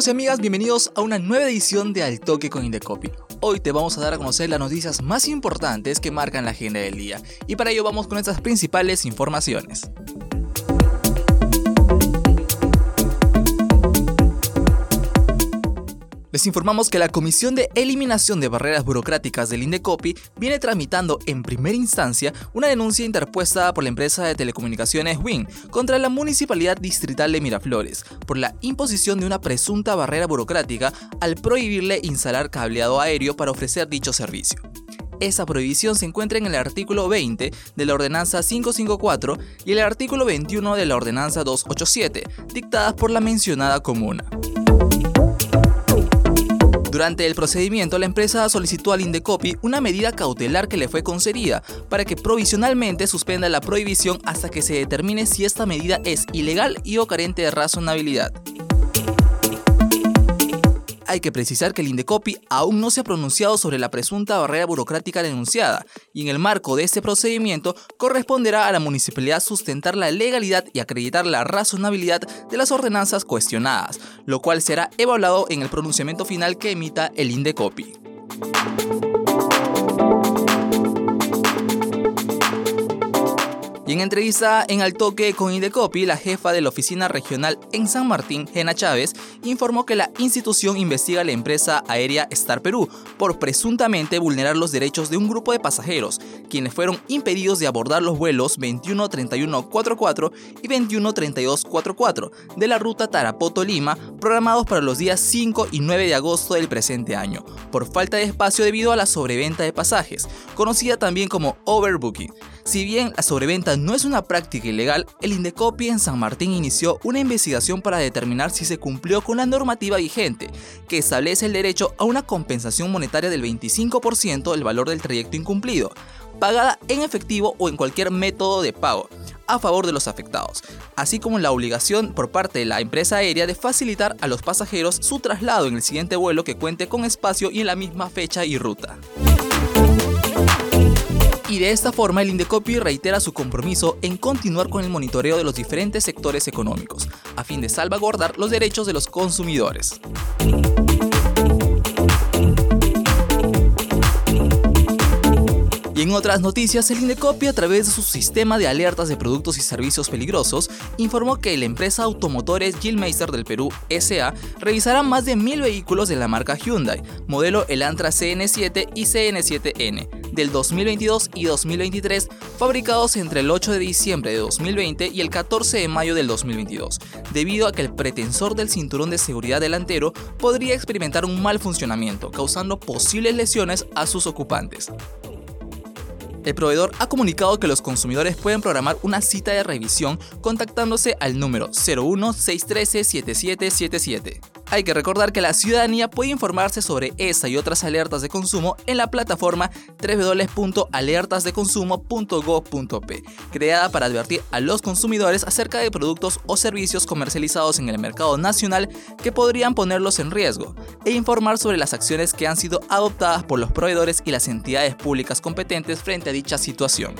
Amigos y amigas? Bienvenidos a una nueva edición de Al Toque con Indecopy. Hoy te vamos a dar a conocer las noticias más importantes que marcan la agenda del día y para ello vamos con estas principales informaciones. Les informamos que la Comisión de Eliminación de Barreras Burocráticas del Indecopi viene tramitando en primera instancia una denuncia interpuesta por la empresa de telecomunicaciones WIN contra la Municipalidad Distrital de Miraflores por la imposición de una presunta barrera burocrática al prohibirle instalar cableado aéreo para ofrecer dicho servicio. Esa prohibición se encuentra en el artículo 20 de la Ordenanza 554 y el artículo 21 de la Ordenanza 287, dictadas por la mencionada comuna. Durante el procedimiento, la empresa solicitó al Indecopi una medida cautelar que le fue concedida para que provisionalmente suspenda la prohibición hasta que se determine si esta medida es ilegal y o carente de razonabilidad hay que precisar que el Indecopi aún no se ha pronunciado sobre la presunta barrera burocrática denunciada, y en el marco de este procedimiento corresponderá a la municipalidad sustentar la legalidad y acreditar la razonabilidad de las ordenanzas cuestionadas, lo cual será evaluado en el pronunciamiento final que emita el Indecopi. Y en entrevista en Al Toque con Indecopi, la jefa de la oficina regional en San Martín, Gena Chávez, informó que la institución investiga a la empresa aérea Star Perú por presuntamente vulnerar los derechos de un grupo de pasajeros, quienes fueron impedidos de abordar los vuelos 213144 y 213244 de la ruta Tarapoto-Lima, programados para los días 5 y 9 de agosto del presente año, por falta de espacio debido a la sobreventa de pasajes, conocida también como overbooking. Si bien la sobreventa no es una práctica ilegal, el Indecopi en San Martín inició una investigación para determinar si se cumplió con la normativa vigente, que establece el derecho a una compensación monetaria del 25% del valor del trayecto incumplido, pagada en efectivo o en cualquier método de pago, a favor de los afectados, así como la obligación por parte de la empresa aérea de facilitar a los pasajeros su traslado en el siguiente vuelo que cuente con espacio y en la misma fecha y ruta y de esta forma el Indecopi reitera su compromiso en continuar con el monitoreo de los diferentes sectores económicos, a fin de salvaguardar los derechos de los consumidores. Y en otras noticias, el Indecopi a través de su sistema de alertas de productos y servicios peligrosos informó que la empresa Automotores Gilmeister del Perú SA revisará más de mil vehículos de la marca Hyundai, modelo Elantra CN7 y CN7N, del 2022 y 2023, fabricados entre el 8 de diciembre de 2020 y el 14 de mayo del 2022, debido a que el pretensor del cinturón de seguridad delantero podría experimentar un mal funcionamiento, causando posibles lesiones a sus ocupantes. El proveedor ha comunicado que los consumidores pueden programar una cita de revisión contactándose al número 01613-7777. Hay que recordar que la ciudadanía puede informarse sobre esa y otras alertas de consumo en la plataforma www.alertasdeconsumo.gov.p, creada para advertir a los consumidores acerca de productos o servicios comercializados en el mercado nacional que podrían ponerlos en riesgo, e informar sobre las acciones que han sido adoptadas por los proveedores y las entidades públicas competentes frente a dicha situación.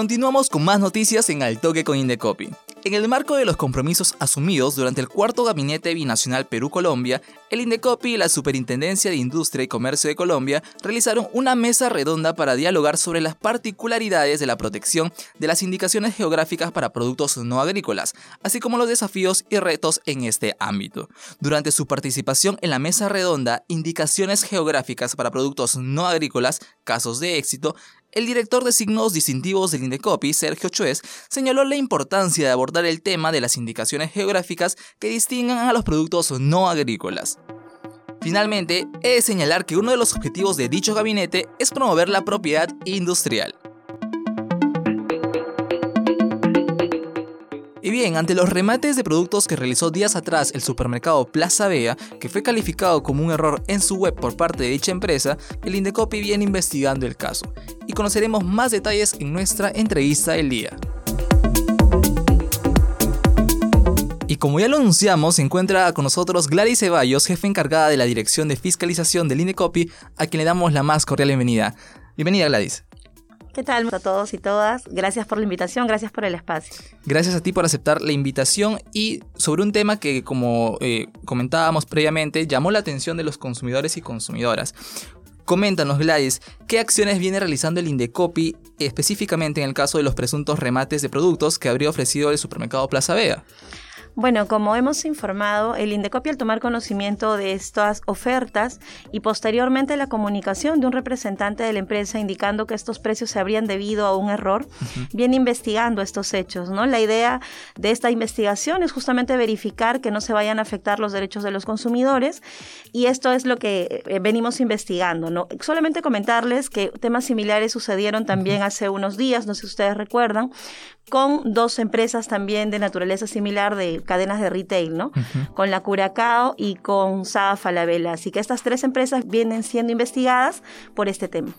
Continuamos con más noticias en Al Toque con Indecopi. En el marco de los compromisos asumidos durante el cuarto gabinete binacional Perú-Colombia, el Indecopi y la Superintendencia de Industria y Comercio de Colombia realizaron una mesa redonda para dialogar sobre las particularidades de la protección de las indicaciones geográficas para productos no agrícolas, así como los desafíos y retos en este ámbito. Durante su participación en la mesa redonda, Indicaciones geográficas para productos no agrícolas, casos de éxito, el director de signos distintivos del Indecopi, Sergio Chuez, señaló la importancia de abordar el tema de las indicaciones geográficas que distingan a los productos no agrícolas. Finalmente, he de señalar que uno de los objetivos de dicho gabinete es promover la propiedad industrial. Y bien, ante los remates de productos que realizó días atrás el supermercado Plaza Vea, que fue calificado como un error en su web por parte de dicha empresa, el Indecopi viene investigando el caso. Y conoceremos más detalles en nuestra entrevista del día. Y como ya lo anunciamos, se encuentra con nosotros Gladys Ceballos, jefe encargada de la Dirección de Fiscalización del Indecopi, a quien le damos la más cordial bienvenida. Bienvenida Gladys. ¿Qué tal a todos y todas? Gracias por la invitación, gracias por el espacio. Gracias a ti por aceptar la invitación y sobre un tema que, como eh, comentábamos previamente, llamó la atención de los consumidores y consumidoras. Coméntanos, Gladys, ¿qué acciones viene realizando el Indecopi específicamente en el caso de los presuntos remates de productos que habría ofrecido el supermercado Plaza Vega? Bueno, como hemos informado, el Indecopi al tomar conocimiento de estas ofertas y posteriormente la comunicación de un representante de la empresa indicando que estos precios se habrían debido a un error, viene investigando estos hechos, ¿no? La idea de esta investigación es justamente verificar que no se vayan a afectar los derechos de los consumidores y esto es lo que eh, venimos investigando, ¿no? Solamente comentarles que temas similares sucedieron también hace unos días, no sé si ustedes recuerdan, con dos empresas también de naturaleza similar de cadenas de retail, ¿no? Con la Curacao y con Sada Falabella. Así que estas tres empresas vienen siendo investigadas por este tema.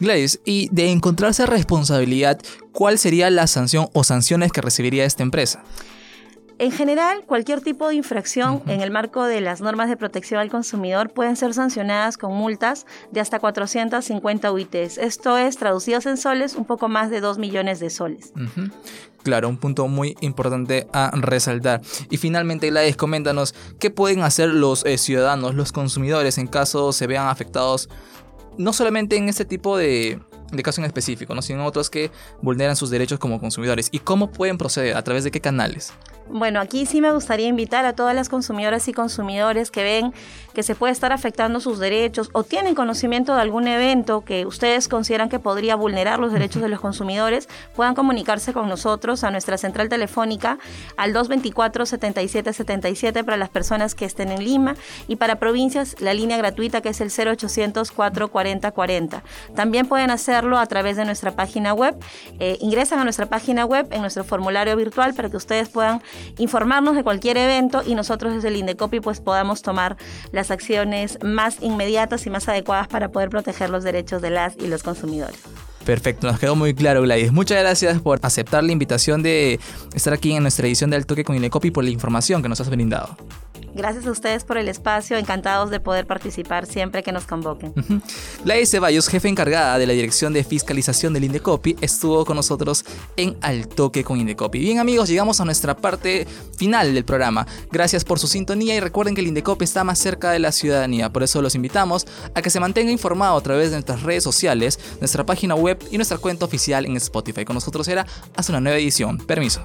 Gladys, y de encontrarse responsabilidad, ¿cuál sería la sanción o sanciones que recibiría esta empresa? En general, cualquier tipo de infracción en el marco de las normas de protección al consumidor pueden ser sancionadas con multas de hasta 450 UITs. Esto es, traducidos en soles, un poco más de 2 millones de soles. Claro, un punto muy importante a resaltar. Y finalmente, Gladys, coméntanos, ¿qué pueden hacer los eh, ciudadanos, los consumidores, en caso se vean afectados, no solamente en este tipo de, de caso en específico, ¿no? sino otros que vulneran sus derechos como consumidores? ¿Y cómo pueden proceder? ¿A través de qué canales? Bueno, aquí sí me gustaría invitar a todas las consumidoras y consumidores que ven que se puede estar afectando sus derechos o tienen conocimiento de algún evento que ustedes consideran que podría vulnerar los derechos de los consumidores, puedan comunicarse con nosotros a nuestra central telefónica al 224-7777 para las personas que estén en Lima y para provincias la línea gratuita que es el 0800 440 40. También pueden hacerlo a través de nuestra página web. Eh, ingresan a nuestra página web en nuestro formulario virtual para que ustedes puedan informarnos de cualquier evento y nosotros desde el Indecopi pues podamos tomar las acciones más inmediatas y más adecuadas para poder proteger los derechos de las y los consumidores. Perfecto, nos quedó muy claro, Gladys. Muchas gracias por aceptar la invitación de estar aquí en nuestra edición del Toque con Indecopi por la información que nos has brindado. Gracias a ustedes por el espacio, encantados de poder participar siempre que nos convoquen. Uh Ceballos, jefe encargada de la Dirección de Fiscalización del Indecopi, estuvo con nosotros en Al Toque con Indecopi. Bien amigos, llegamos a nuestra parte final del programa. Gracias por su sintonía y recuerden que el Indecopi está más cerca de la ciudadanía, por eso los invitamos a que se mantenga informado a través de nuestras redes sociales, nuestra página web y nuestra cuenta oficial en Spotify. Con nosotros será hasta una nueva edición. Permiso.